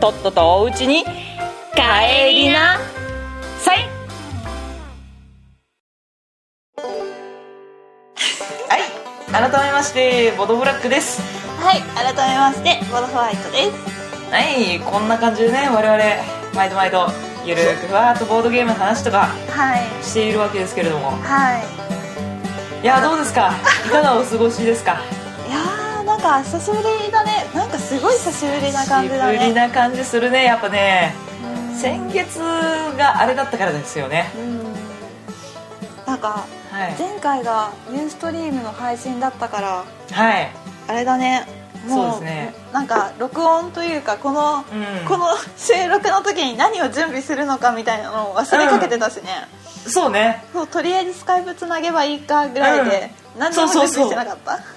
とっととおうちに帰りな。さい。はい。改めましてボドブラックです。はい。改めましてボドホワイトです。はい。こんな感じでね我々毎度毎度ゆるくふわっとボードゲームの話とかはい。しているわけですけれども。はい。いやどうですか？いかがお過ごしですか？なんか久しぶりだね。なんかすごい久しぶりな感じだ久しぶりねな感じするねやっぱね。うん。先月があれだったからですよね。うん。なんかはい。前回がユーストリームの配信だったからはい。あれだね。もそうですね。なんか録音というかこの、うん。この収録の時に何を準備するのかみたいなのを忘れかけてたしね、そうね。そうとりあえずスカイプつなげばいいかぐらいで、何にも準備してなかった。そう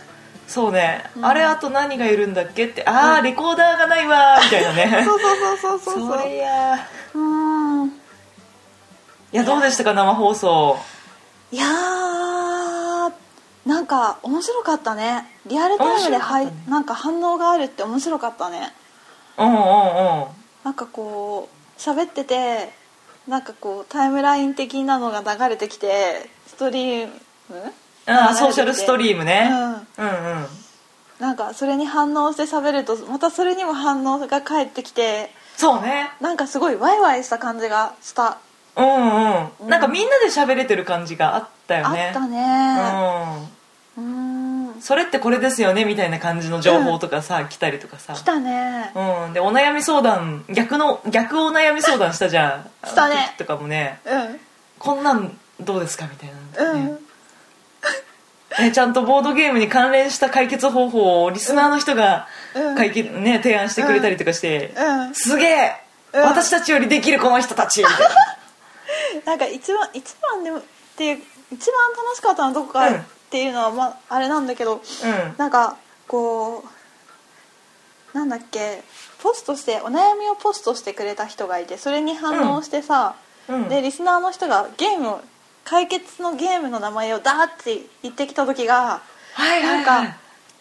ね、うん。あれあと何がいるんだっけってああ、レコーダーがないわーみたいなね。そうそうそうそうそうそう。それやうーん。いやどうでしたか生放送。いやーなんか面白かったね。リアルタイムで、はねなんか反応があるって面白かったね。うんうんうん。なんかこう喋っててなんかこうタイムライン的なのが流れてきてストリーム？あーソーシャルストリームね、うん。うんうん。なんかそれに反応して喋るとまたそれにも反応が返ってきてそうね。なんかすごいワイワイした感じがした、うんうん、うん。なんかみんなで喋れてる感じがあったよね。あったうね。うーんん。それってこれですよねみたいな感じの情報とかさ、来たりとかさ。来たね。うん、でお悩み相談逆の逆お悩み相談したじゃん。したね。とかもね。うん。こんなんどうですかみたいなのね、うんねちゃんとボードゲームに関連した解決方法をリスナーの人がうん。解決、ね、提案してくれたりとかして、うん。すげえ、うん。私たちよりできるこの人たちみたいな。なんか一番一番でもっていう一番楽しかったのはどこかうん。っていうのは、まあ、あれなんだけどうん。なんかこうなんだっけポストしてお悩みをポストしてくれた人がいてそれに反応してさ、うん。でリスナーの人がゲームを解決のゲームの名前をダーって言ってきた時がはいはい、はい、なんか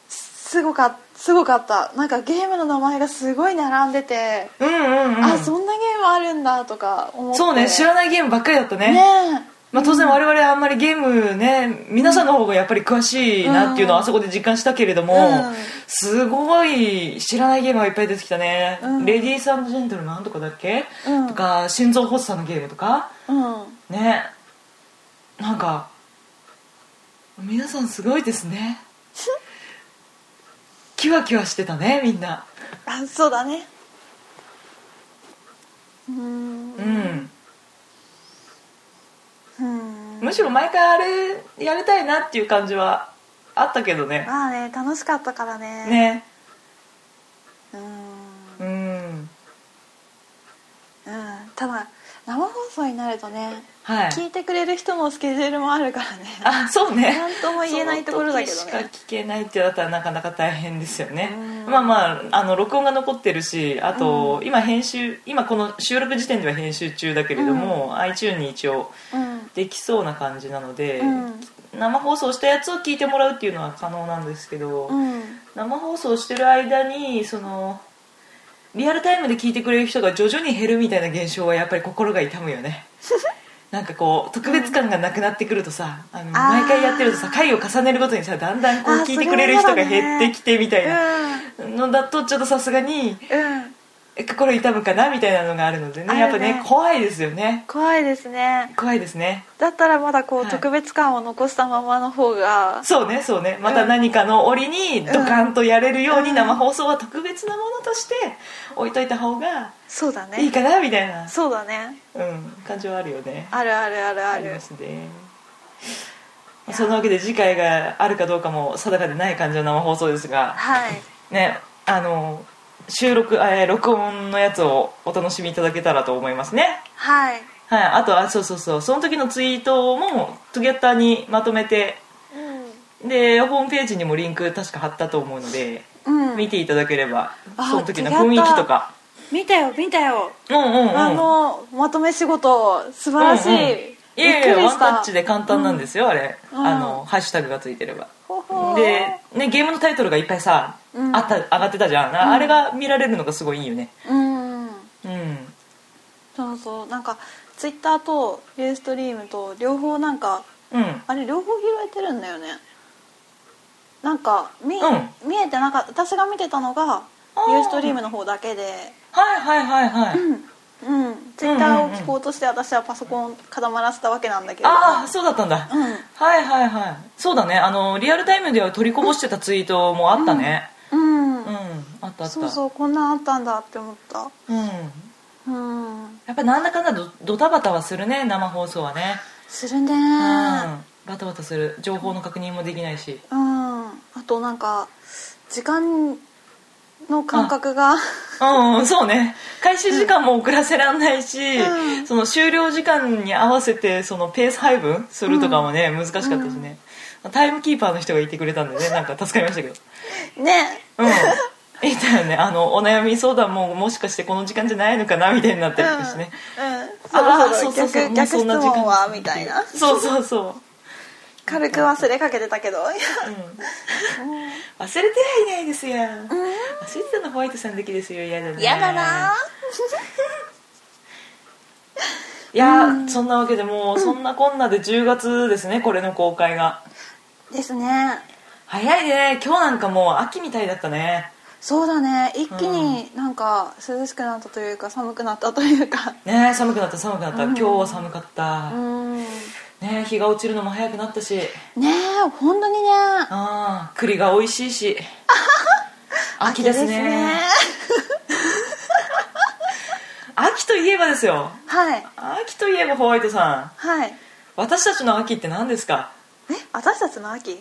すごかすごかった。なんかゲームの名前がすごい並んでて、うんうんうん。あそんなゲームあるんだとか思って。そうね知らないゲームばっかりだったね。ねまあ、当然我々あんまりゲームね皆さんの方がやっぱり詳しいなっていうのはあそこで実感したけれども、うん。すごい知らないゲームがいっぱい出てきたね、うん。レディースジェントルマンとかだっけ、うん。とか心臓発作のゲームとか？うん。ねなんか皆さんすごいですね。キワキワしてたねみんな。あそうだね。うーん。うん。うん。むしろ毎回あれやりたいなっていう感じはあったけどね。まあね楽しかったからね。ね。うん。うん。うん。ただ生放送になるとね、はい。聞いてくれる人のスケジュールもあるからね。あそうね。なんとも言えないところだけどね。しか聞けないってだったらなかなか大変ですよね。うん。まあまああの録音が残ってるしあと、今編集今この収録時点では編集中だけれども、iTune に一応うん。できそうな感じなので、うん。生放送したやつを聞いてもらうっていうのは可能なんですけど、うん。生放送してる間にそのリアルタイムで聞いてくれる人が徐々に減るみたいな現象はやっぱり心が痛むよね。なんかこう特別感がなくなってくるとさあの毎回やってるとさ回を重ねるごとにさだんだんこう聞いてくれる人が減ってきてみたいなうのだとちょっとさすがに心痛むかなみたいなのがあるのでね。ね。やっぱね怖いですよね。怖いですね。怖いですね。だったらまだこう、はい。特別感を残したままの方が。そうねそうね。また何かの折にドカンとやれるように生放送は特別なものとして置いといた方がそうだね。いいかなみたいな、そうだね。うん、感じはあるよね。あるあるあるある。ありますね。そんなわけで次回があるかどうかも定かでない感じの生放送ですが。はい。ねあの収録、えー録音のやつをお楽しみいただけたらと思いますね。はい。はい。あとあそうそうそう。その時のツイートもトゥゲッターにまとめてでホームページにもリンク確か貼ったと思うので、うん。見ていただければあその時の雰囲気とか。見たよ見たよ、うんうんうん。あのまとめ仕事素晴らしい、うんうんいやいやワンタッチで簡単なんですよ、あれ、うん。あのハッシュタグがついてれば。で、ね、ゲームのタイトルがいっぱいさ、うんあった上がってたじゃん、あれが見られるのがすごいいいよね。うん。うん。そうそう。なんかツイッターとユーストリームと両方なんかうん。あれ両方拾えてるんだよね。なんか見,、う見えてなかった。私が見てたのがユーストリームの方だけで。はいはいはいはい、うん。ツイッターを聞こうとして私はパソコン固まらせたわけなんだけど。ああそうだったんだ、うん。はいはいはい。そうだね。あのリアルタイムでは取りこぼしてたツイートもあったね。うん、うん、あったあった。そうそうこんなんあったんだって思った。うん。うん。やっぱなんだかんだドドタバタはするね生放送はね。するね。うん。バタバタする。情報の確認もできないし。うん。あとなんか時間の感覚が。うんうんそうね。開始時間も遅らせらんないし、うん。その終了時間に合わせてそのペース配分するとかもね、難しかったしね、タイムキーパーの人がいてくれたんでねなんか助かりましたけど。ね。うんいたよね。あのお悩み相談ももしかしてこの時間じゃないのかなみたいになったりとかしてね、うん、あーそろそろ逆逆質問はみたいな。そうそうそう。軽く忘れかけてたけど。うん、忘れてはいないですよ、忘れてたのホワイトさんだけですよ。嫌だね嫌だな、いや、そんなわけでもうそんなこんなで10月ですねこれの公開が。ですね。早いね。今日なんかもう秋みたいだったねそうだね。一気になんか涼しくなったというか寒くなったというか。ね寒くなった寒くなった、今日は寒かった、うん。ね日が落ちるのも早くなったし。ねえ本当にね。ああ栗が美味しいし。秋ですね。秋といえばですよ。はい。秋といえばホワイトさん。はい。私たちの秋って何ですか？え私たちの秋？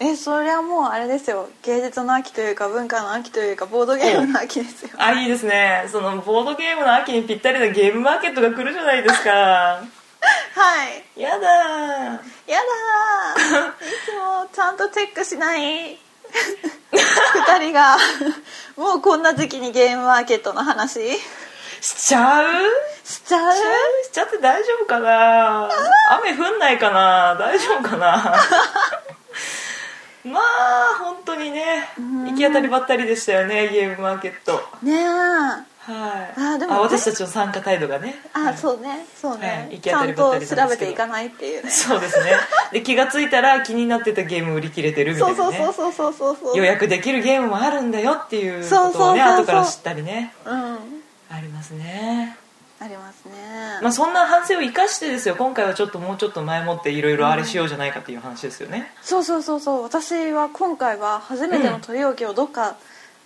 えそれはもうあれですよ。芸術の秋というか文化の秋というかボードゲームの秋ですよあいいですね。そのボードゲームの秋にぴったりなゲームマーケットが来るじゃないですか。はい。やだー。やだー。いつもちゃんとチェックしない。二人が。もうこんな時期にゲームマーケットの話。しちゃう？しちゃう？しちゃう？しちゃって大丈夫かな？雨降んないかな？大丈夫かな？まあ本当にね行き当たりばったりでしたよねゲームマーケット。ねえ。はい。あでも私たちの参加態度がね。あ、はい。そうね。そうね、はい。行き当たりばったり調べていかないっていうね。そうですね。で気がついたら気になってたゲーム売り切れてるみたそいうなね。そうそうそうそうそう予約できるゲームもあるんだよっていうことをね後から知ったりね。うん。ありますねありますね、まあそんな反省を生かしてですよ。今回はちょっともうちょっと前もっていろいろあれしようじゃないかっていう話ですよね、そうそうそうそう。私は今回は初めての取り置きをどっか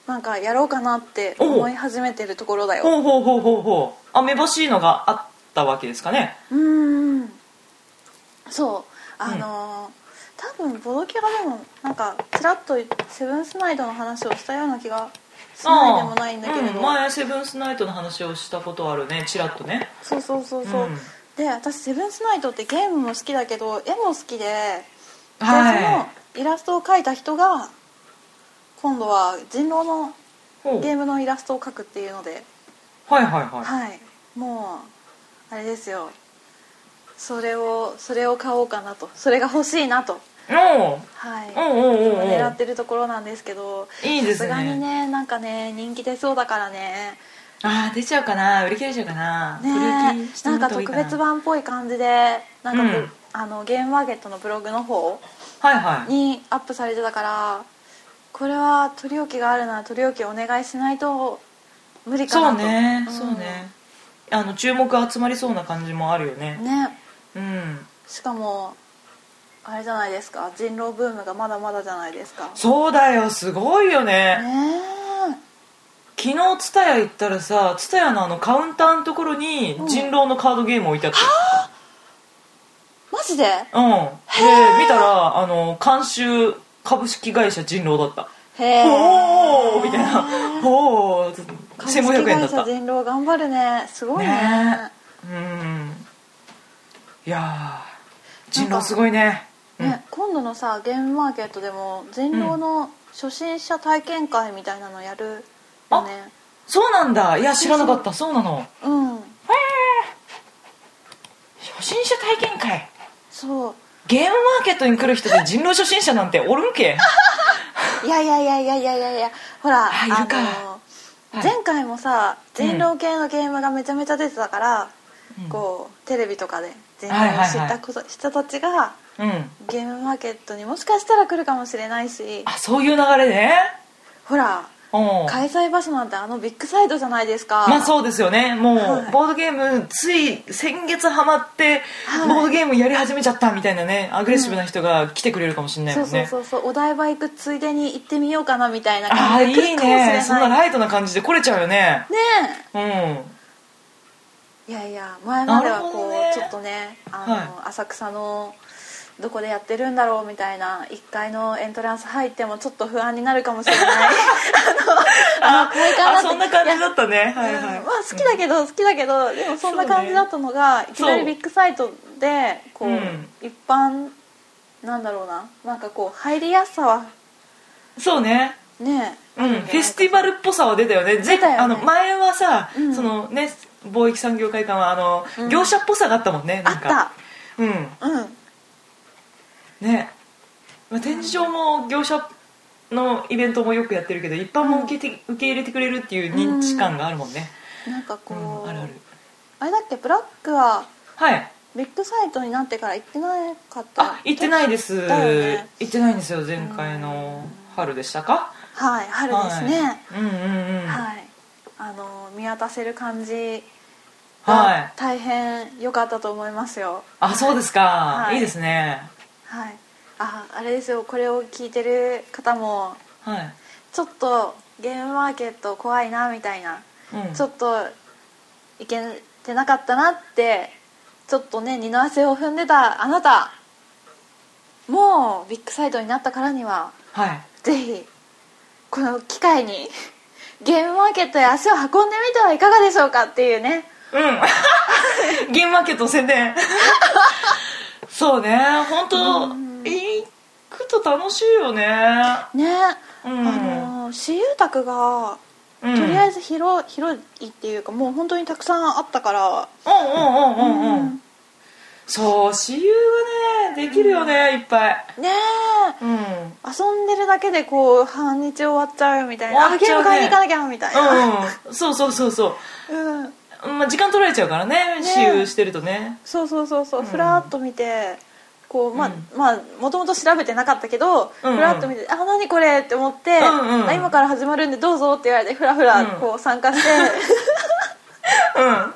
なんかやろうかなって思い始めてるところだよ。ほうほうほうほうほうあめぼしいのがあったわけですかね。うーん。そう。あのー多分ボドキャラでもなんかちらっとセブンスナイトの話をしたような気がしないでもないんだけど、うん、前セブンスナイトの話をしたことあるねチラッとねそうそうそうそう、うんで私セブンスナイトってゲームも好きだけど絵も好きでで、はそのイラストを描いた人が今度は人狼のゲームのイラストを描くっていうのではいはいはいはいもうあれですよそれをそれを買おうかなとそれが欲しいなとはい。おうおうおうおう狙ってるところなんですけどいいですね。さすがにねなんかね人気出そうだからね。ああ出ちゃうかな。売り切れちゃうかな。ねなんか特別版っぽい感じでなんかぶ、うん。あのゲームマーケットのブログの方はいはい。にアップされてたからこれは取り置きがあるなら取り置きお願いしないと無理かそうなとね、ん。そうね。あの注目集まりそうな感じもあるよね。ね。うん。しかもあれじゃないですか。人狼ブームがまだまだじゃないですか。そうだよすごいよね。ね昨日蔦屋行ったらさ蔦屋のあのカウンターのところに人狼のカードゲーム置いてあったえマジで？へうん。で見たらあの監修株式会社人狼だった。へえ。おおみたいな。おお株式1500円だ会った。社人狼頑張るね。すごいね。ね。うん。いやー人狼すごいねね、今度のさゲームマーケットでも人狼の初心者体験会みたいなのやるよね。そうなんだ。いや知らなかった。そうなの。うん。初心者体験会。そう。ゲームマーケットに来る人で人狼初心者なんておるんけ？いやいやいやいやいやいや。いやほらあいるか。のはい。前回もさ人狼系のゲームがめちゃめちゃ出てたから、うん。こうテレビとかで人はいはいはい。狼を知ったこと人たちがうん。ゲームマーケットにもしかしたら来るかもしれないし。あそういう流れね。ほらうん。開催場所なんてあのビッグサイトじゃないですか。まあそうですよね。もう、はい。ボードゲームつい先月ハマって、はい。ボードゲームやり始めちゃったみたいなねアグレッシブな人が来てくれるかもしれないそうもんね、そうそうそうお台場行くついでに行ってみようかなみたいなああ感じいいで来るかもしれない。ねそんなライトな感じで来れちゃうよね。ねうん。えいやいや前まではこう、ね。ちょっとねあの、はい。浅草のどこでやってるんだろうみたいな1階のエントランス入ってもちょっと不安になるかもしれない。あのあこれかなってあそんな感じだったね。はいはい、うん。まあ好きだけど好きだけどでもそんな感じだったのが、いきなりビッグサイトでこう、うん。一般なんだろうな。なんかこう入りやすさはそうね。ねうん、フェスティバルっぽさは出たよね。出たよね。あの前はさ、うん。そのね貿易産業会館はあの、うん。業者っぽさがあったもんねあっなんか。た。うん。うん。ね、まあ、展示場も業者のイベントもよくやってるけど一般も受けて、受け入れてくれるっていう認知感があるもんね、なんかうこう、んあるある。あれだっけブラックははい。ビッグサイトになってから行ってなかった。あ行ってないです、ね。行ってないんですよ前回の春でしたか？はい春ですね。はい、うんうんうん、はい、あの見渡せる感じはい。が大変良かったと思いますよ。あそうですか、はい。い、いですね。はい。ああれですよ。これを聞いてる方もはい、ちょっとゲームマーケット怖いなみたいな、うん、ちょっといけてなかったなってちょっとね二の汗を踏んでたあなたもうビッグサイトになったからにははい。ぜひこの機会にゲームマーケットへ足を運んでみてはいかがでしょうかっていうね。うん。ゲームマーケットの宣伝。そうね。本当うん。行くと楽しいよね。ね、うん。あの私有宅がうん。とりあえず広,、広いっていうかもう本当にたくさんあったから。うんうんうんうんうん、うんそう私有がねできるよね、いっぱい。ねえ。うん。うん遊んでるだけでこう半日終わっちゃうよみたいな、ね。あゲーム買いに行かなきゃみたいな、うんそうそうそうそう。ん。う、まあ、時間取られちゃうからね私有してるとね。そうそうそうそう、うん。ふらっと見てこうまあ、うん。まあもともと調べてなかったけど、ふらっと見て「あ何これ?」って思って、う今から始まるんでどうぞ」って言われてふらふらうん。こう参加して、うん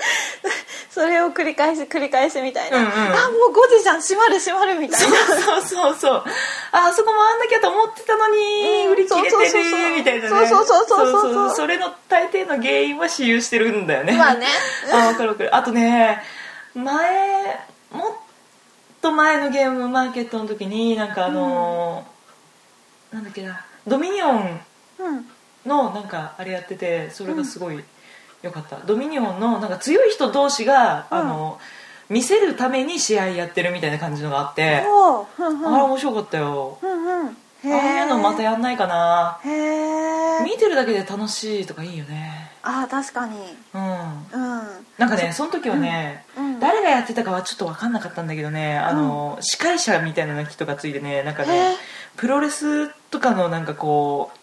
それを繰り返し繰り返しみたいな「うんうん。あもう5時じゃん閉まる閉まる」みたいな。そうそうそうああそこ回んなきゃと思ってたのに、うん売り切れてるみたいなね。そうそうそうそうそうそうそれの大抵の原因は私有してるんだよね。まあね。あ分かる分かる。あとね前もっと前のゲームマーケットの時になんかあのーなんだっけな。ドミニオンうん。のなんかあれやっててそれがすごい良かった、ドミニオンのなんか強い人同士が、うん。あの見せるために試合やってるみたいな感じのがあって、おうふんふん。あれ面白かったよ、うんうん。へああいうのまたやんないかな。へえ見てるだけで楽しいとかいいよね。あー確かに。うん。うん。なんかねその時はね、うん。誰がやってたかはちょっと分かんなかったんだけどねあの、司会者みたいな人がついてねなんかへねー。プロレスとかのなんかこう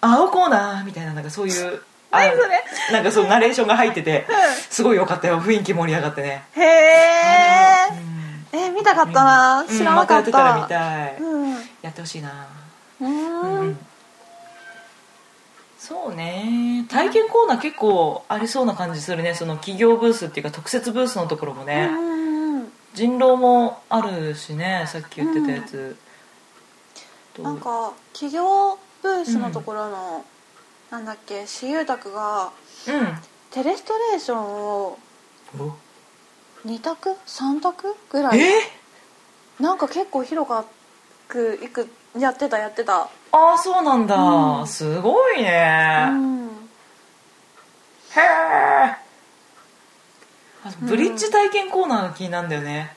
青コーナーみたいななんかそういうあ何それ。なんかそうナレーションが入っててうすごい良かったよ。雰囲気盛り上がってね。へえうん。え見たかったな。うん。知らなかっまたやってたら見たたい、うん。やってほしいな。ううんん。そうね。体験コーナー結構ありそうな感じするね。その企業ブースっていうか特設ブースのところもね、うん人狼もあるしねさっき言ってたやつ、となんか企業ブースのところの、なんだっけ私有宅がテレストレーションをうんお？2択？3択？ぐらい。え？なんか結構広くいくやってたやってた。ああそうなんだ、うん。すごいね、うん。へえあブリッジ体験コーナーが気になるんだよね、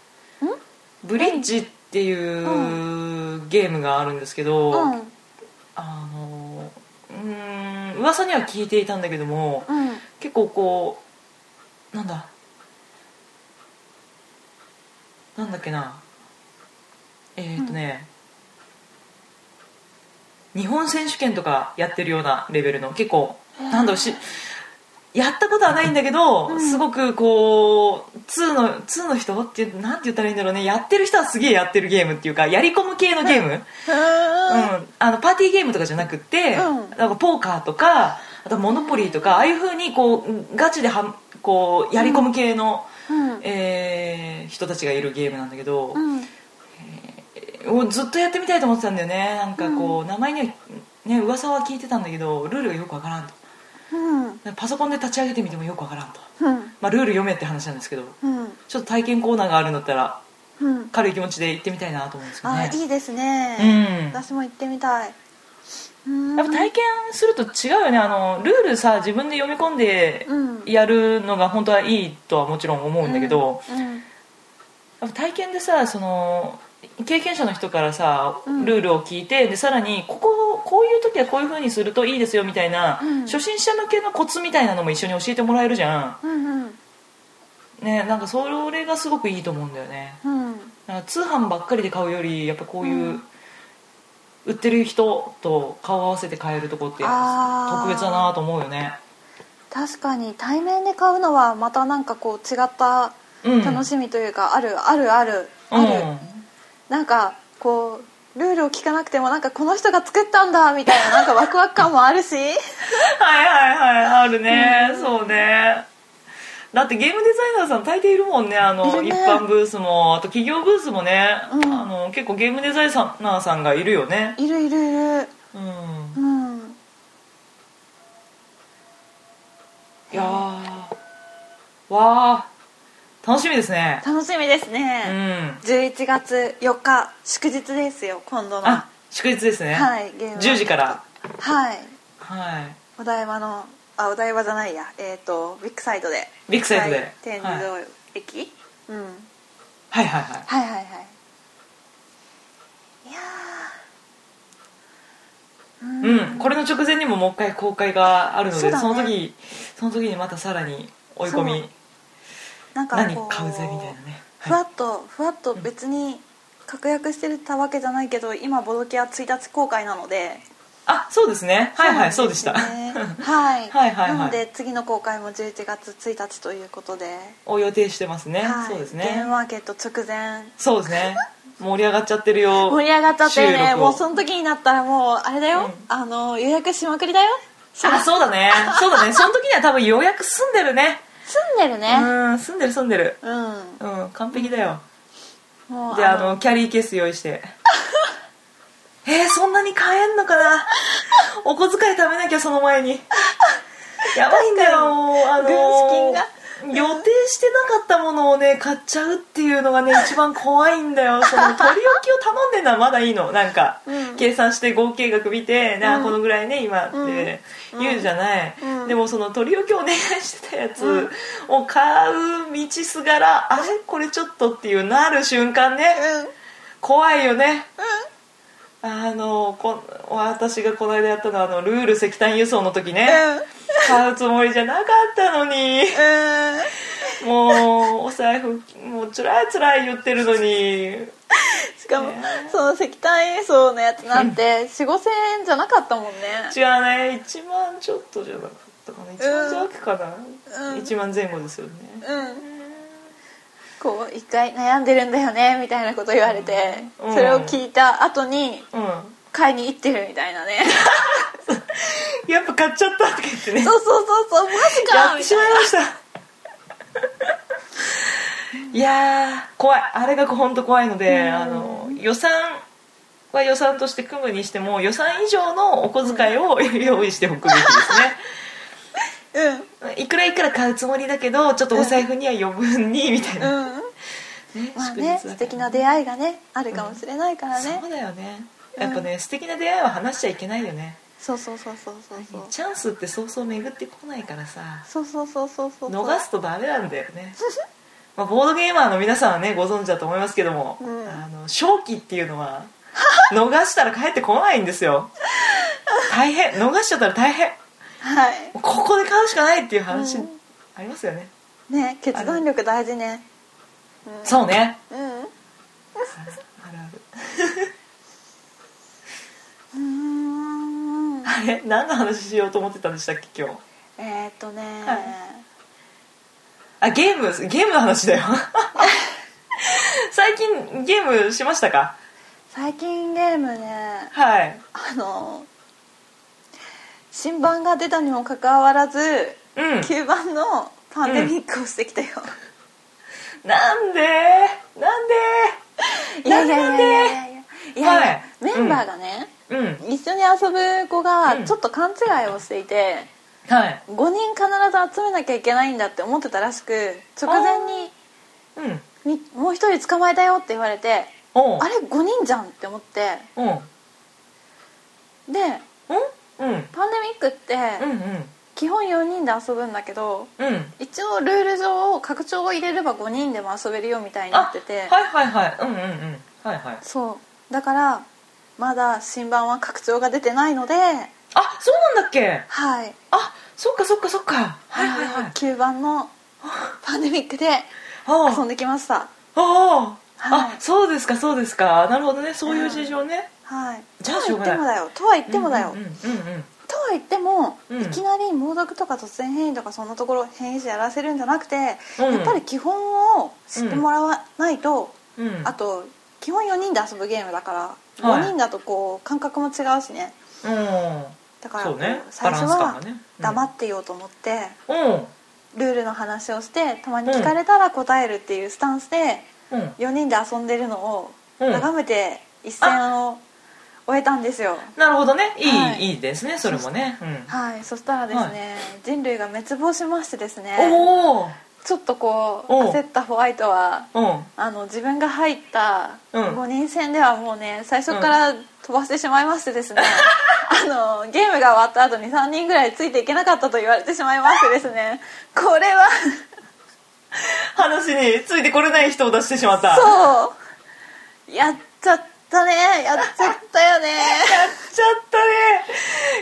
ブリッジっていうゲームがあるんですけど、うん噂には聞いていたんだけどもうん結構こうなんだなんだっけなえっ、とね、日本選手権とかやってるようなレベルの結構なんだろうしやったことはないんだけど、うん。すごくこう2の2の人ってなんて言ったらいいんだろうね。やってる人はすげえやってるゲームっていうかやり込む系のゲーム、うん。あのパーティーゲームとかじゃなくって、うん。なんかポーカーとかあとモノポリーとかああいうふうにこうガチではこうやり込む系の、うん。えー人たちがいるゲームなんだけど、うん。をずっとやってみたいと思ってたんだよね。なんかこう、名前にはね噂は聞いてたんだけどルールがよくわからんとうん。パソコンで立ち上げてみてもよくわからんと、うん。まあ、ルール読めって話なんですけどうん。ちょっと体験コーナーがあるんだったらうん。軽い気持ちで行ってみたいなと思うんですけどあねいいですね。うん。私も行ってみたい。うん。やっぱ体験すると違うよね。あのルールさ自分で読み込んでうん。やるのが本当はいいとはもちろん思うんだけど、うん。やっぱ体験でさその経験者の人からさうん。ルールを聞いてでさらにこここういう時はこういう風にするといいですよみたいな、うん。初心者向けのコツみたいなのも一緒に教えてもらえるじゃうんうんん。ねなんかそれがすごくいいと思うんだよね。うん。なんか通販ばっかりで買うよりやっぱこういう、うん。売ってる人と顔を合わせて買えるとこって特別だなと思うよね。確かに対面で買うのはまたなんかこう違ったうん。楽しみというか、あるあるあるある、うんなんかこうルールを聞かなくてもなんかこの人が作ったんだみたいな なんかワクワク感もあるし。はいはいはいあるね、そうね。だってゲームデザイナーさん大抵いるもんね。あのね。一般ブースも。あと企業ブースもね、うん。あの結構ゲームデザイナーさんがいるよね。いるいるいる。うん。うん。いやー。わあ楽しみですね。楽しみですうね、ん11月4日祝日ですよ今度のあ祝日ですね、はいゲーム。10時から。はい。はい。お台場のあお台場じゃないや。えっ、とビッグサイドで。ビッグサイトで。はい。天理堂駅、うん。はいはいはい。はいはいはい。いやー。うん、これの直前にももう一回公開があるのでそ,、ね。の時その時にまたさらに追い込みなんか何こう買うぜみたいなね。ふわっとふわっと別に確約してたわけじゃないけど今ボドキア1日公開なので。あそうですね。はいはいそうでした。はい。はいはいはい。なので次の公開も11月1日ということで、を予定してますね、はい、そうですゲームねマーケット直前。そうですね。盛り上がっちゃってるよ。盛り上がっちゃってるねもうその時になったらもうあれだよ、うん。あの予約しまくりだよ。あそうだね。そうだね。その時には多分予約済んでるね住んでるね。うん済んでる済んでる。うん、うん完璧だよ。もうであのキャリーケース用意して。えー、そんなに買えんのかな？お小遣い貯めなきゃその前に。やばいんだよあの軍資金が？予定してなかったものをね買っちゃうっていうのがね一番怖いんだよ。その取り置きを頼んでるのはまだいいの。なんか、うん。計算して合計額見て、なあうんこのぐらいね今って言うじゃない、うん。でもその取り置きをお願いしてたやつを買う道すがら、あれ？これちょっとっていうなる瞬間ね、うん。怖いよねあのこ私がこの間やったのはあのルール石炭輸送の時ね、買うつもりじゃなかったのに。うん。もうお財布もうつらいつらい言ってるのに。しかも、ね。その石炭輸送のやつなんて4 5千円じゃなかったもんね。違うね。1万ちょっとじゃなかったかな。1万弱かな、うん。1万前後ですよね。うんこう一回悩んでるんだよねみたいなこと言われて、うん。それを聞いた後にうん。買いに行ってるみたいなね。やっぱ買っちゃったとか言ってね。そうそうそうそうマジやかみたいってしまいました。いやー怖い。あれが本当怖いので、うん。あの予算は予算として組むにしても予算以上のお小遣いを 用意しておくべきですねいくらいくら買うつもりだけどちょっとお財布には余分にみたいな、うん。うんねまあね素敵な出会いがねあるかもしれないからね。そうだよね。やっぱね、素敵な出会いは話しちゃいけないよね。そうそうそうそうそうそう。チャンスってそうそう巡ってこないからさ。そうそうそうそうそう。逃すとダメなんだよね。まあボードゲーマーの皆さんはねご存知だと思いますけども、うん。あの正気っていうのは 逃したら帰ってこないんですよ。大変。逃しちゃったら大変はい。ここで買うしかないっていう話、うん。ありますよね。ね決断力大事ね。うん。そうね。うん。あるある。うーん。あれ何の話しようと思ってたんでしたっけ今日？えーっとね、はい。あゲームゲームの話だよ。最近ゲームしましたか？最近ゲームねはい。あの新版が出たにもかかわらず、うん。9番のパンデミックをしてきたよ、なんで？なんで？いやいやいやいやいや。いやはい。メンバーがね、うん。一緒に遊ぶ子がうんちょっと勘違いをしていて、はい。5人必ず集めなきゃいけないんだって思ってたらしく直前にうん。み「もう一人捕まえたよ」って言われてあれ？5人じゃんって思って。うんう。んでうん？パンデミックってうん基本4人で遊ぶんだけどうん。うん一応ルール上拡張を入れれば5人でも遊べるよみたいになあってて、はいはいはい。うんうんうん。はいはい。そう。だからまだ新版は拡張が出てないのであそうなんだっけ？はい。あそっかそっかそっか。はいはいはい。9番の パンデミックであ遊んできました。ああ。あ、はい。あそうですかそうですか。なるほどね。そういう事情ね、はい。じゃあとは言ってもしょうがないだよ。とは言ってもだよ、うんうんうんとは言っても、うん。いきなり猛毒とか突然変異とかそんなところ変異種やらせるんじゃなくて、うん。やっぱり基本を知ってもらわないと、うん。うん。あと基本4人で遊ぶゲームだからはい。5人だとこう感覚も違うしね。うん。だからね。最初は黙ってようと思って、うん。ルールの話をしてたまに聞かれたら答えるっていうスタンスでうん。4人で遊んでるのをうん。眺めて一戦を終えたんですよ、なるほどね。いい、はい。い、いですねそれもね、うん、はいそしたらですね、人類が滅亡しましてですねおお。ちょっとこう焦ったホワイトはう。んあの自分が入ったうん。5人戦ではもうね最初から飛ばしてしまいましてですね、あのゲームが終わった後に3人ぐらいついていけなかったと言われてしまいましてですねこれは 話についてこれない人を出してしまった。そう。やっちゃったね。やっちゃったよね。やっちゃったね。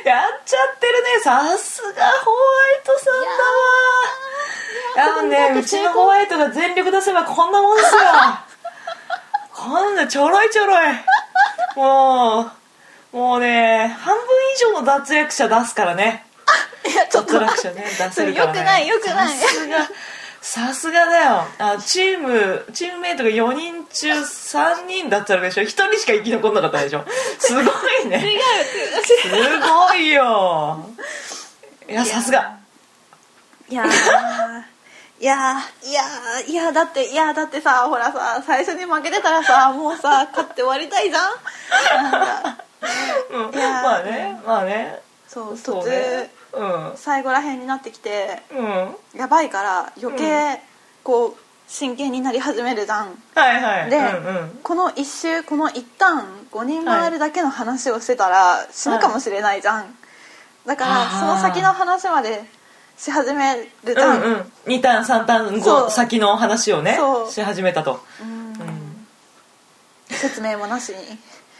やっちゃってるね。さすがホワイトさんだわ。あのねうちのホワイトが全力出せばこんなもんですよ。こんなちょろいちょろい。もうもうね半分以上の脱落者出すからね。いやちょっと脱落者ね出せるから、ね、よくないよくない。さすがさすがだよ。あチームチームメイトが4人中3人だったわけでしょ。1人しか生き残んなかったでしょ。すごいね。違う。すごいよ。いやさすが。いやー。いやーいやーいやだっていやだってさほらさ最初に負けてたらさもうさ勝って終わりたいじゃん。うん。まあね。まあね。そう途そうね。中うん。最後らへんになってきてうん。やばいから余計こう真剣になり始めるじゃん。はいはい。で、うんうん。この一周この一旦5人回るだけの話をしてたら死ぬかもしれないじゃん、だからあーその先の話までし始めるじゃん、うんうん。2ターン3ターン後そう。先の話をねそう。し始めたと。うん。うん。説明もなしに。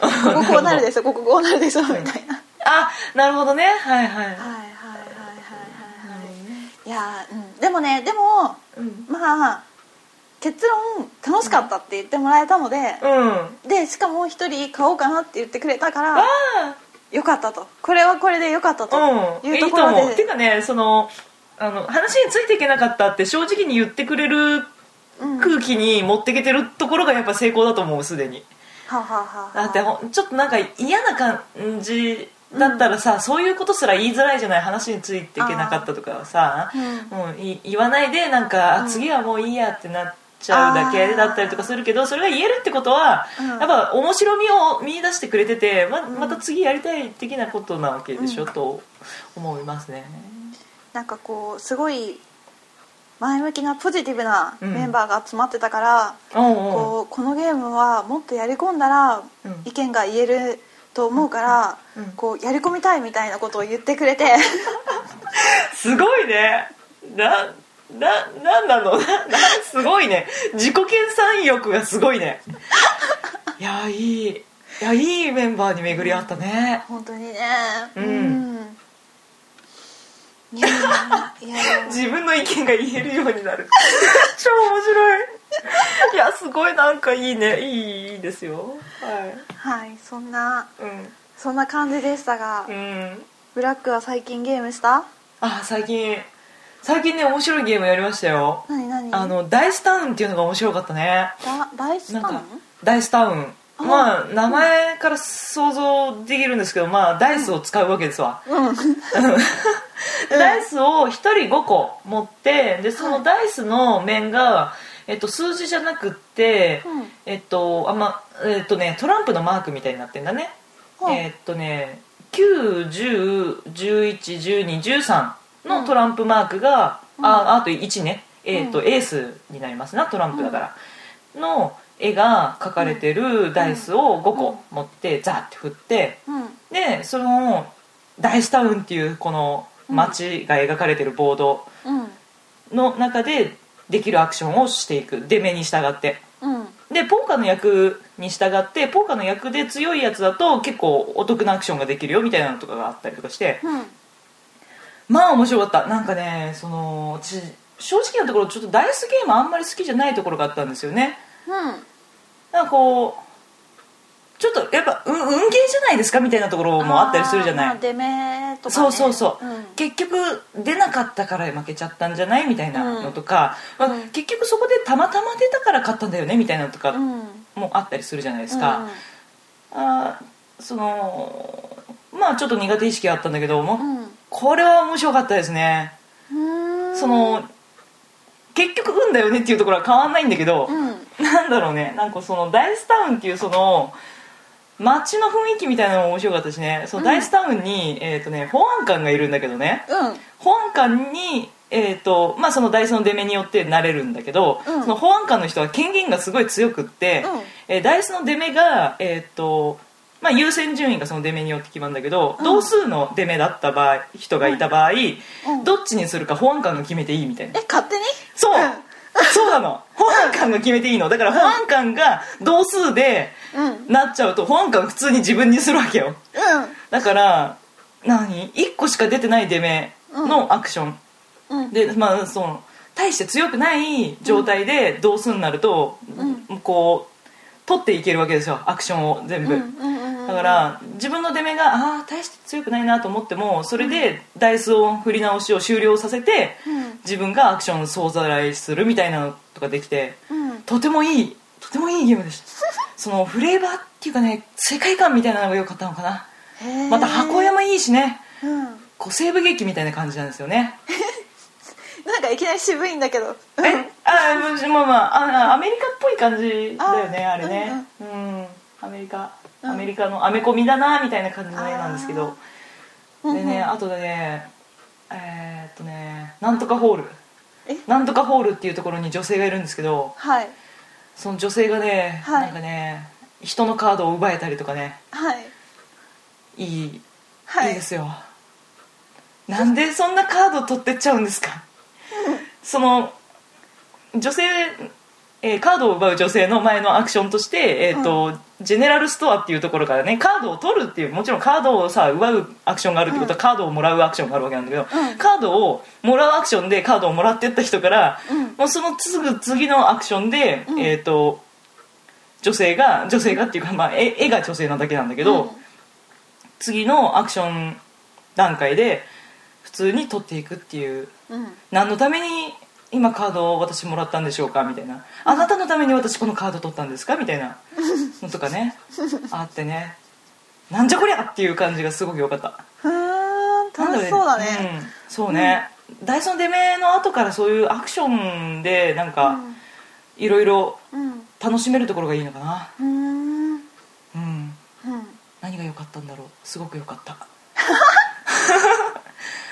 こここうなるでしょこここうなるでしょみたいな、あなるほどね。はいはい。はいはいはいはいはいはいいやーうん。でもねでもうん。まあ結論楽しかったって言ってもらえたので、うん。でしかも一人買おうかなって言ってくれたかあらよかったと。これはこれでよかったとあうん。いいういとところで、思う。ていうかねそのあの話についていけなかったって正直に言ってくれるうん。空気に持ってけてるところがやっぱ成功だと思うすでにはあはあはあだってちょっとなんか嫌な感じだったらさ、そういうことすら言いづらいじゃない話についていけなかったとかさ、うん。もうい言わないでなんか、あうん。次はもういいやってなっちゃうだけだったりとかするけどそれが言えるってことは、うん。やっぱ面白みを見出してくれててまん。また次やりたい的なことなわけでしょ、うん。と思いますね。なんかこうすごい前向きなポジティブなうんメンバーが集まってたから、こうこのゲームはもっとやり込んだらうん。意見が言えると思うから、うん。こうやり込みたいみたいなことを言ってくれて。すごいね。なななんなの？な なすごいね。自己研鑽欲がすごいね。いやいい。いやいいメンバーに巡り合ったね。本当にね。うん。うん。いやいや 自分の意見が言えるようになる。超面白い。いやすごいなんかいいね。いいいいですよ。ははいそんないうん。そんな感じでしたが、うん。ブラックは最近ゲームした？あ最近。最近ね面白いゲームやりましたよ。何何？あのダイスタウンっていうのが面白かったね。ダダイスタウン？ダイスタウン。あ。まあ名前から想像できるんですけどまあダイスを使うわけですわ、うん。ダイスを1人5個持ってでそのダイスの面が、えっと、数字じゃなくって、うん。えっとあまえっとねトランプのマークみたいになってんだね、うん。えっとね910111213のトランプマークが、うん。ああと1ね、えっとうんエースになりますなトランプだから、の絵が描かれてるダイスを5個持ってザーって振ってうん。でそのダイスタウンっていうこの街が描かれてるボードうん。の中でできるアクションをしていく。出目に従って。うん。でポーカーの役に従ってポーカーの役で強いやつだと結構お得なアクションができるよみたいなのとかがあったりとかして。うん。まあ面白かった。なんかねその私正直なところちょっとダイスゲームあんまり好きじゃないところがあったんですよね。なんかこうちょっとやっぱ運運ゲーじゃないですかみたいなところもあったりするじゃない？出目とか、ね、そうそうそう、ん。結局出なかったから負けちゃったんじゃないみたいなのとか、まあうん。結局そこでたまたま出たから勝ったんだよねみたいなのとかうん。もあったりするじゃないですか、あーそのまあちょっと苦手意識があったんだけども、うん。これは面白かったですね、うん。その結局運だよねっていうところは変わんないんだけど、うん。なんだろうね。なんかそのダイスタウンっていうその街の雰囲気みたいなのも面白かったしね。そのダイスタウンに、えーとね、保安官がいるんだけどね。うん。保安官に、えーとまあ、そのダイスの出目によってなれるんだけど、うん。その保安官の人は権限がすごい強くって、うん。えーダイスの出目が、えーとまあ、優先順位がその出目によって決まるんだけど、うん。同数の出目だった場合人がいた場合、うん。どっちにするか保安官が決めていいみたいな。え勝手に？そう、うんそうなの。保安官が決めていいの。だから保安官が同数でうん。うんなっちゃうと保安官普通に自分にするわけよ。だから何？1個しか出てない出目のアクション、うん。でまあその大して強くない状態で同数になると、こう取っていけるわけですよ。アクションを全部、うんうんうんだから自分の出目がああ大して強くないなと思ってもそれでダイスを振り直しを終了させて、うん自分がアクション総ざらいするみたいなのとかできてうん。とてもいいとてもいいゲームでした。そのフレーバーっていうかね世界観みたいなのが良かったのかな。また箱山いいしね。うん。こう西部劇みたいな感じなんですよね。なんかいきなり渋いんだけど。え？あまあまああアメリカっぽい感じだよねああれね。うん、アメリカアメリカのアメコミだなみたいな感じの絵なんですけど。うん。でねあとでねえーっとねなんとかホール。え？なんとかホールっていうところに女性がいるんですけどはい。その女性がね、はい。なんかね人のカードを奪えたりとかね。はい。いい、はい。いいですよ。なんでそんなカード取ってっちゃうんですか？その女性、えーカードを奪う女性の前のアクションとして、えーとジェネラルストアっていうところからねカードを取るっていうもちろんカードをさ奪うアクションがあるってことは、カードをもらうアクションがあるわけなんだけど、うん。カードをもらうアクションでカードをもらってった人から、うん。もうそのすぐ次のアクションで、うん。えっ、と女性が女性がっていうか、まあ、絵絵が女性なだけなんだけど、うん。次のアクション段階で普通に取っていくっていう。うん。何のために今カードを私もらったんでしょうか？みたいな。あなたのために私このカード取ったんですか？みたいな。のとかね。あってね。なんじゃこりゃっていう感じがすごく良かった。ふーん楽しそうだろね。うん、そうね、ダイソン出目の後からそういうアクションでなんかいろいろうん。楽しめるところがいいのかな。うんうん。うん。うん。何が良かったんだろう。すごく良かった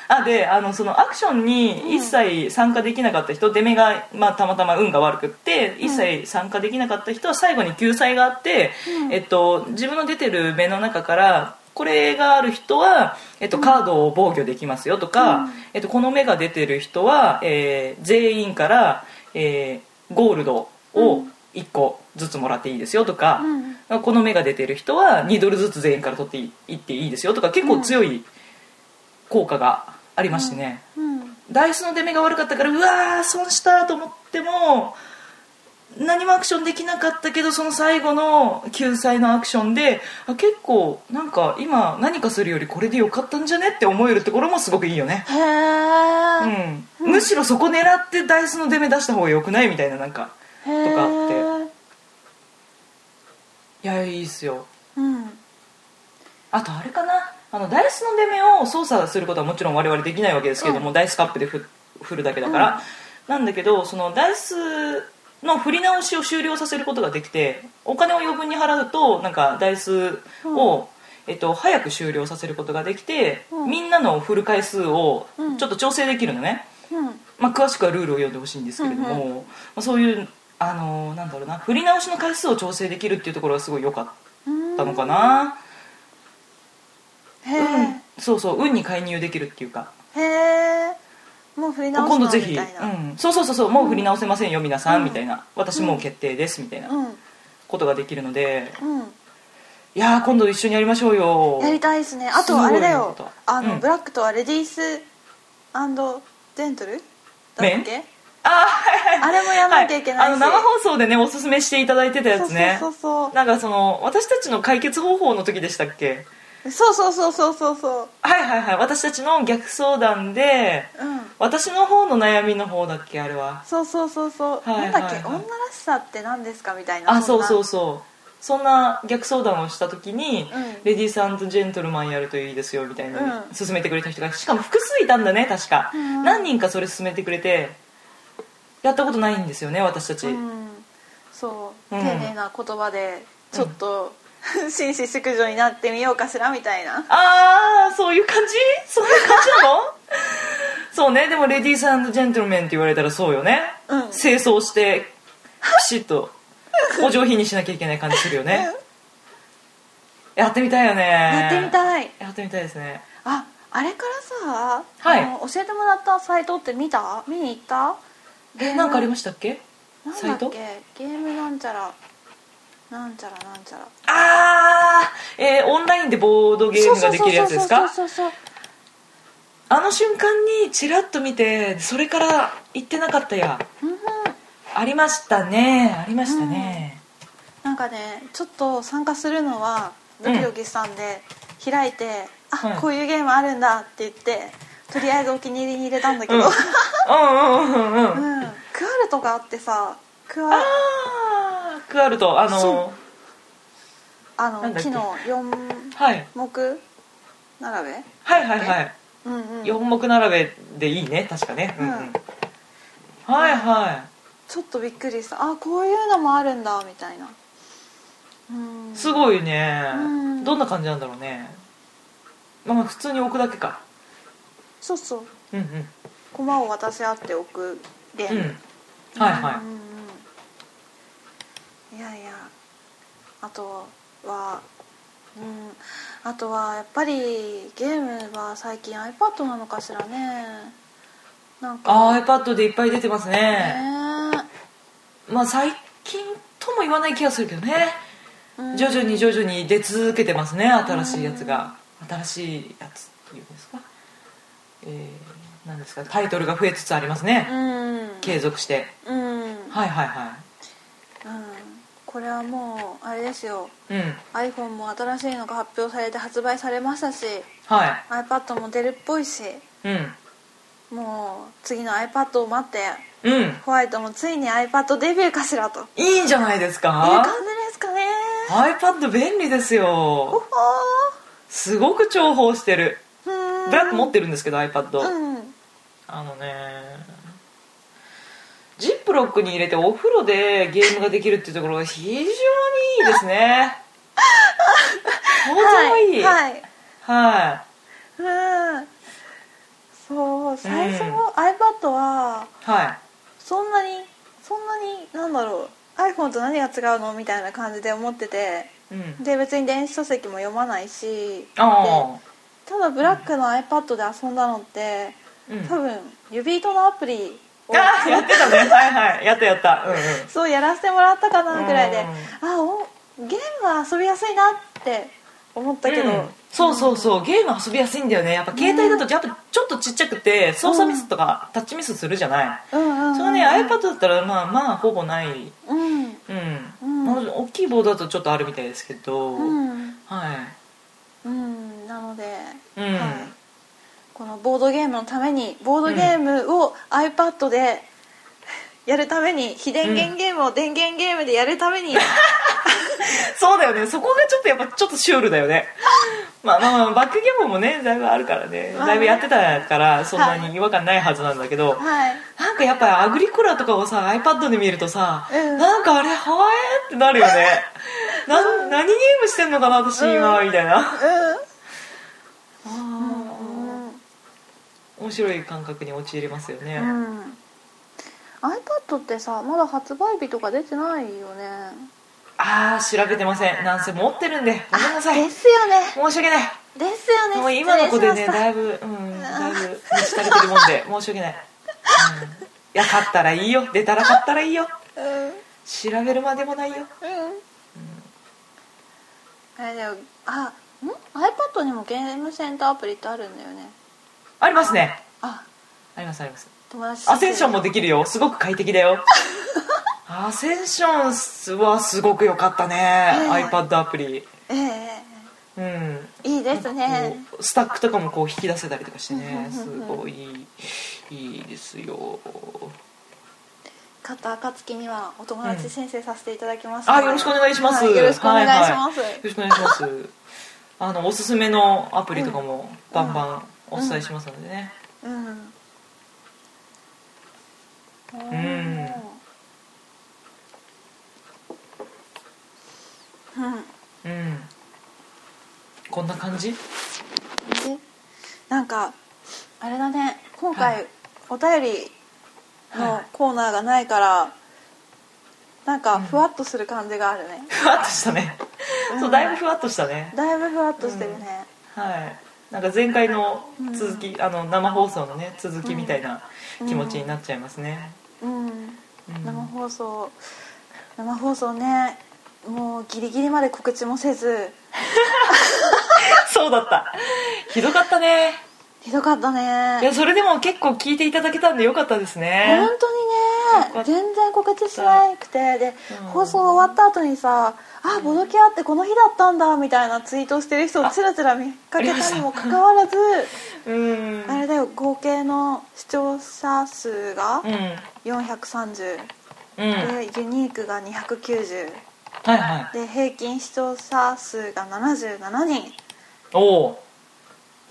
あであのそのアクションに一切参加できなかった人、出目が、まあ、たまたま運が悪くって、で一切参加できなかった人は最後に救済があって、うん。えっと、自分の出てる目の中からこれがある人は、えっと、カードを防御できますよとか、うん。えっと、この目が出てる人は、えー全員から、えーゴールドを1個ずつもらっていいですよとか、うん。この目が出てる人は2ドルずつ全員から取っていいっていいですよとか結構強い効果がありましてね、うん。ダイスの出目が悪かったからうわー損したと思っても何もアクションできなかったけどその最後の救済のアクションであ結構なんか今何かするよりこれでよかったんじゃねって思えるところもすごくいいよね、へえ、うん、むしろそこ狙ってダイスの出目出した方がよくない？みたいななんかとかあって。いやいいっすよ。うんあとあれかな？あのダイスの出目を操作することはもちろん我々できないわけですけども、ダイスカップでふ振るだけだから、なんだけどそのダイスの振り直しを終了させることができてお金を余分に払うとなんかダイスを、えっと、早く終了させることができて、うん。みんなの振る回数をうん。ちょっと調整できるのね、うん。まあ、詳しくはルールを読んでほしいんですけれども、うんまあ、そういうあのなんだろうな振り直しの回数を調整できるっていうところがすごい良かったのかな、へん、そうそう運に介入できるっていうか。へえもう振り直今度ぜひ、うん、そうそうそうそうもう振り直せませんよ皆さん、うんみたいな。私もう決定ですみたいなうん。ことができるので。うん。いやー今度一緒にやりましょうよ。やりたいですね。あとあれだよ。あの、うん。ブラックとはレディースジェントルだっけ？ああれもやんなきゃいけないし。はあの生放送でねおすすめしていただいてたやつね。そうそう。なんかその私たちの解決方法の時でしたっけ？そうそうそうそうそうそう。はいはいはい。私たちの逆相談でうん。私の方の悩みの方だっけあれは。そうそうそうそう、はいはいはい。なんだっけ？女らしさって何ですかみたいなあそうそううそう。そんな逆相談をした時に、うん。レディースジェントルマンやるといいですよみたいにうん。勧めてくれた人がしかも複数いたんだね確か、うん。何人かそれ勧めてくれてやったことないんですよね私たち、うん。そう、うん。丁寧な言葉でちょっと、紳士淑女になってみようかしらみたいな。ああそういう感じ？そういう感じなの？そうね。でもレディースジェントルメンって言われたらそうよね、うん。清掃してピシッとお上品にしなきゃいけない感じするよね。やってみたいよね。やってみたい。やってみたいですね。ああれからさ、はい。教えてもらったサイトって見た？見に行った？えなんかありましたっけ？サイトなんだっけ？ゲームなんちゃらなんちゃらなんちゃら。ああえーオンラインでボードゲームができるやつですか？そうそうそうそう。あの瞬間にチラッと見てそれから行ってなかったや。そううん。ありましたね。ありましたね、なんかねちょっと参加するのはドキドキしたんで、開いて「あ、はいこういうゲームあるんだ」って言ってとりあえずお気に入りに入れたんだけうん、ど、うんうんうんうんうん。うん、クアルトがあってさクアああクアルトあそのあの木の4はい。目並べ？はいはいはい。うんうん。四目並べでいいね確かね、うんうん。うん。はいはちょっとびっくりした。あこういうのもあるんだみたいな。うん。いすごいね、うん。どんな感じなんだろうね。まあまあ普通に置くだけか。そうそう。うんうん。駒を渡し合っておくゲーうん。ム、はいはい、いやいや。あとはうん。あとはやっぱりゲームは最近 iPad なのかしらね。なんか。ああ iPad でいっぱい出てますね。ねまあ最近とも言わない気がするけどね。うん。徐々に徐々に出続けてますね新しいやつが。新しいやつっていうんですか？えー、なんですか？タイトルが増えつつありますね、うん。継続して。うん、うん、はいはい。はこれはもうあれですよ。いうん。iPhone も新しいのが発表されて発売されましたしは iPad も出るっぽいしいうん。もう次の iPad を待ってうん。ホワイトもついに iPad デビューかしらと。いういいんじゃないですか。感じですかね。iPad 便利ですよ。すごく重宝してる。ブラック持ってるんですけど iPad、うん。あのねジップロックに入れてお風呂でゲームができるっていうところが非常にいいですね。とてもいい。はい、ははい、うん。そう最初の iPad ははい。そんなにそんなになんだろう iPhone と何が違うのみたいな感じで思っててうん。で別に電子書籍も読まないしただブラックの iPad で遊んだのって、あうん。多分指糸のアプリをあやってたね。はいはい。やったやった。うんうん。そうやらせてもらったかなぐらいで、うんあおゲームは遊びやすいなって思ったけど、うんそうそうそう。ゲーム遊びやすいんだよね。やっぱ携帯だとやっぱちょっとちっちゃくて操作ミスとかタッチミスするじゃない、うんそれね iPad だったらまあまあほぼない。うん。うん、うん。まあ大きいボードだとちょっとあるみたいですけど、うん。はうん。なので、い、うん。はい、このボードゲームのためにボードゲームを iPad でやるために非電源ゲームを電源ゲームでやるために、そうだよね。そこがちょっとやっぱちょっとシュールだよね。まあまあまあバックギャモンもねだいぶあるからね。まあだいぶやってたからそんなに違和感ないはずなんだけど、はい。なんかやっぱりアグリコラとかをさ iPad で見るとさ、うん。なんかあれはえーってなるよね。な何ゲームしてんのかな私今、みたいな。あー面白い感覚に陥りますよね、うん。iPad ってさまだ発売日とか出てないよね。ああ調べてません。なんせ持ってるんで。ごめんなさい。ですよね。申し訳ない。ですよね。もう今の子でねだいぶうんだいぶ満ち足りてるもんで申し訳ない、うん、いや買ったらいいよ。出たら買ったらいいよ。うん。調べるまでもないよ。うん、あれだよあん？iPad にもゲームセンターアプリってあるんだよねありますね。ああ。りますあります。友達アセンションもできるよ。すごく快適だよ。アセンションはすごく良かったね、ええ。iPad アプリ。ええうん。いいですね。スタックとかもこう引き出せたりとかしてね。すうんうんうんごいいいですよ。買った暁にはお友達申請させていただきます、あよろしくお願いします、はいよろしくお願いします、はいはい。よろしくお願いします。あのおすすめのアプリとかもバンバンお伝えしますのでね、うん。んうん。うん。こんな感じ？でなんかあれだね。今回、はい。お便りのコーナーがないから、なんかふわっとする感じがあるね、ふわっとしたね、うん。そうだいぶふわっとしたね。だいぶふわっとしてるね、はいなんか前回の続き、あの生放送のね続きみたいな気持ちになっちゃいますね、うん。うん。生放送。生放送ね。もうギリギリまで告知もせず。そうだった。ひどかったね。ひどかったいねやそれでも結構聞いていただけたんでよかったですね。本当にね。全然告知しなくて。で、うん。放送終わった後にさ「あボドキャってこの日だったんだ」みたいなツイートしてる人をちらちら見かけたにもかかわらずうん。あれだよ合計の視聴者数がうん。430、うんはいでユニークが290はいで平均視聴者数が77人。いお。お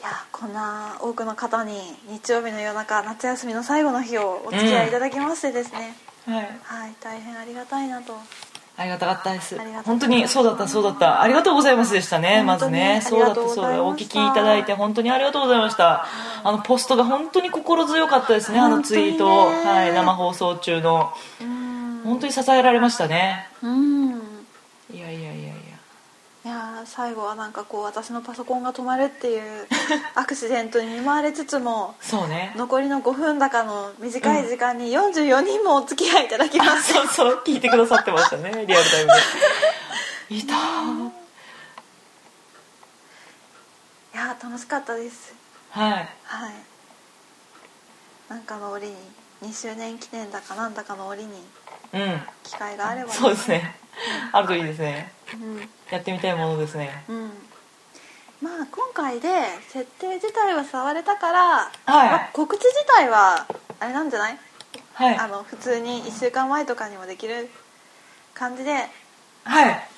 やこんな多くの方に日曜日の夜中夏休みの最後の日をお付き合いいただきましてですね、はい。はい大変ありがたいなとありがたかったです。本当にそうだったそうだった。ありがとうございますでしたね。まずね。そうだったそうだお聞きいただいて本当にありがとうございました。あのポストが本当に心強かったですねあのツイート、はい、生放送中の。うん。本当に支えられましたね。うん。いやいやいやいや最後はなんかこう私のパソコンが止まるっていう アクシデントに見舞われつつもそうね。残りの5分高の短い時間に44人もお付き合いいただきまあす、そうそう聞いてくださってましたね リアルタイムで。いたー。いやー楽しかったです。はい。はい。なんかの折に2周年記念だかなんだかの折にうん。機会があればそうですね。あるといいですね。うんやってみたいものですね。うん。まあ今回で設定自体は触れたから、はい。まあ告知自体はあれなんじゃない、はい。あの普通に1週間前とかにもできる感じで、はい。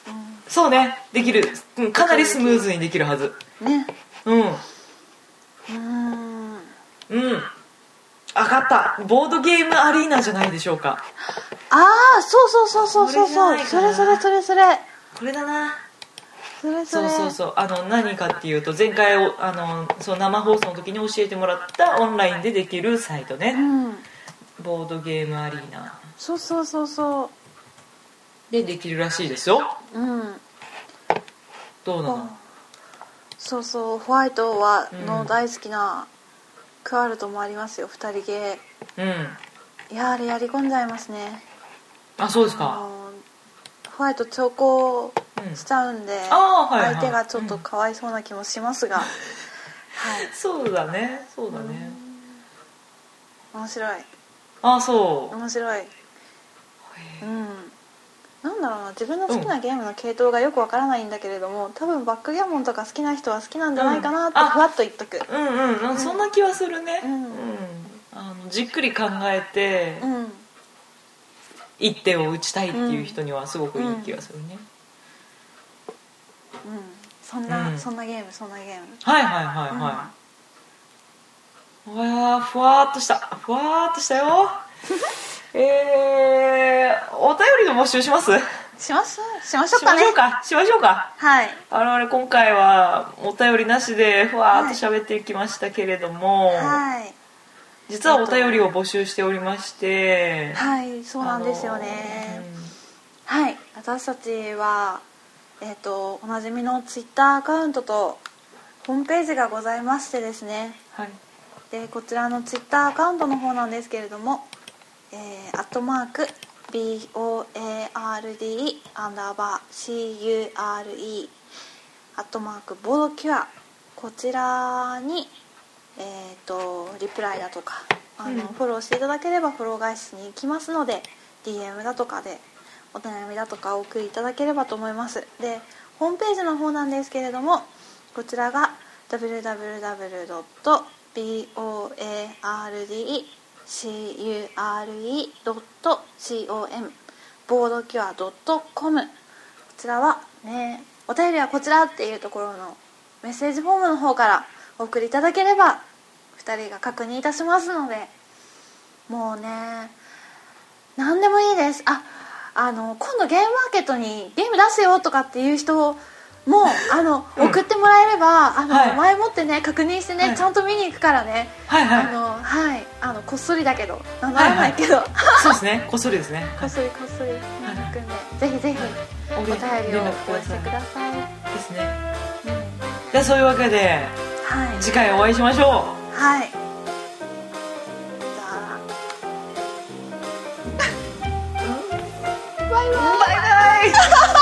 そうね。できる、うん、かなりスムーズにできるはず。うん、ね。うん。うーん。うん。上がった。ボードゲームアリーナじゃないでしょうか。ああそうそうそうそうそうそう。それそれそれそれこれだな。それそうそうそう。あの何かっていうと前回おあのその生放送の時に教えてもらったオンラインでできるサイトね、うん。ボードゲームアリーナ。そうそうそうそでできるらしいですよ。ううん。どうなの？そうそう。ホワイトはうんの大好きなクワルトもありますよ。二人ゲうん。ーいやあれやり込んじゃいますね。あそうですかホワイト長考うんしちゃうんで、相手がちょっとかわいそうな気もしますが、は いそうだね。そうだね。面白い。あそう。面白い。へうん。なんだろうな。自分の好きなゲームの系統がよくわからないんだけれども多分バックギャモンとか好きな人は好きなんじゃないかなってふわっと言っとく。うんうん。なんかそんな気はするね。うん。あのじっくり考えてうん、うん一手を打ちたいっていう人にはすごくいい気がするね。そんな、うん。そんなゲームそんなゲーム。はいはいはいはい、うわーふわーっとした。ふわーっとしたよ。えー、お便りの募集します？します？しましょうかね。しましょうか？しましょうか？はい。我々今回はお便りなしでふわーっと喋っていきましたけれども、はい実はお便りを募集しておりまして。はいそうなんですよね、はい私たちはえっ、とおなじみのツイッターアカウントとホームページがございましてですね。はい。でこちらのツイッターアカウントの方なんですけれどもえー、アットマーク BOARD アンダーバー CURE アットマークボードキュアこちらにえー、とリプライだとかあの、うん。フォローしていただければフォロー返しに行きますので DM だとかでお悩みだとかお送りいただければと思います。でホームページの方なんですけれどもこちらが www.boardcure.com ボードキュア .com こちらはねお便りはこちらっていうところのメッセージフォームの方からお送りいただければ2人が確認いたしますのでもうね何でもいいです。ああの今度ゲームマーケットにゲーム出すよとかっていう人も あの、うん送ってもらえればあの、はい。前もってね確認してね、はい。ちゃんと見に行くからね、はいはい。あのはい。あのこっそりだけど名乗らないけど、そうですね。こっそりですね。こっそりこっそり見に行くんで、ぜひぜひおお便りを連絡お寄せください、ですね。うん。でそういうわけではい。次回お会いしましょうはいじゃあバイバイバイバイ